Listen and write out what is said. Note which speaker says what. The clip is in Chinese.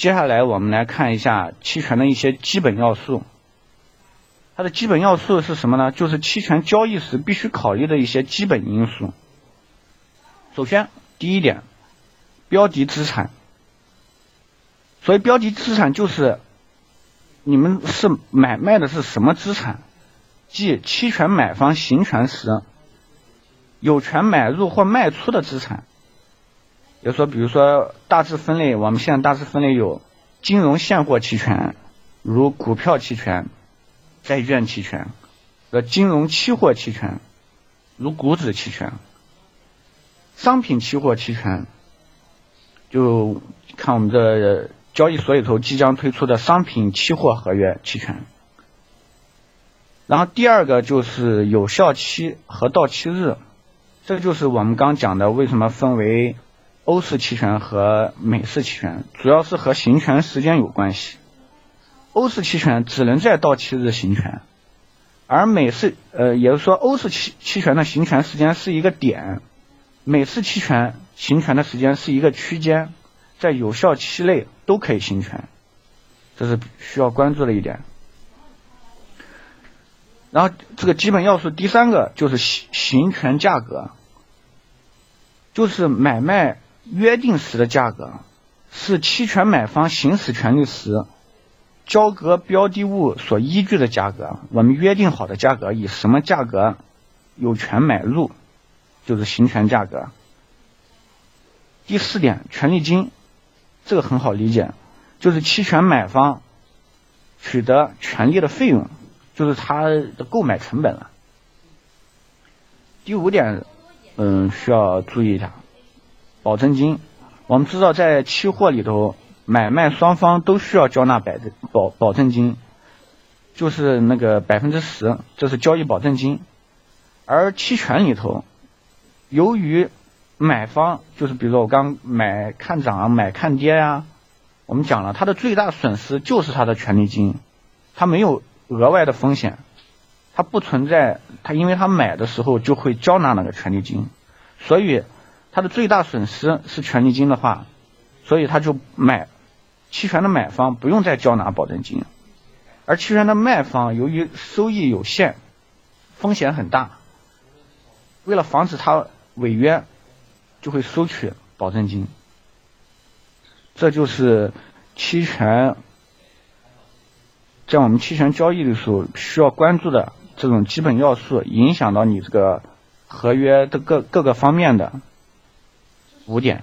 Speaker 1: 接下来我们来看一下期权的一些基本要素。它的基本要素是什么呢？就是期权交易时必须考虑的一些基本因素。首先，第一点，标的资产。所以，标的资产就是你们是买卖的是什么资产？即期权买方行权时有权买入或卖出的资产。就说，比如说大致分类，我们现在大致分类有金融现货期权，如股票期权。债券期权和金融期货期权，如股指期权；商品期货期权，就看我们这交易所里头即将推出的商品期货合约期权。然后第二个就是有效期和到期日，这就是我们刚讲的为什么分为欧式期权和美式期权，主要是和行权时间有关系。欧式期权只能在到期日行权，而美式呃，也就是说欧式期期权的行权时间是一个点，美式期权行权的时间是一个区间，在有效期内都可以行权，这是需要关注的一点。然后这个基本要素第三个就是行行权价格，就是买卖约定时的价格，是期权买方行使权利时。交割标的物所依据的价格，我们约定好的价格，以什么价格有权买入，就是行权价格。第四点，权利金，这个很好理解，就是期权买方取得权利的费用，就是他的购买成本了。第五点，嗯，需要注意一下，保证金。我们知道在期货里头。买卖双方都需要交纳百保保证金，就是那个百分之十，这是交易保证金。而期权里头，由于买方就是比如说我刚买看涨买看跌呀，我们讲了，它的最大损失就是它的权利金，它没有额外的风险，它不存在它因为它买的时候就会交纳那个权利金，所以它的最大损失是权利金的话，所以他就买。期权的买方不用再交纳保证金，而期权的卖方由于收益有限，风险很大，为了防止他违约，就会收取保证金。这就是期权在我们期权交易的时候需要关注的这种基本要素，影响到你这个合约的各各个方面的五点。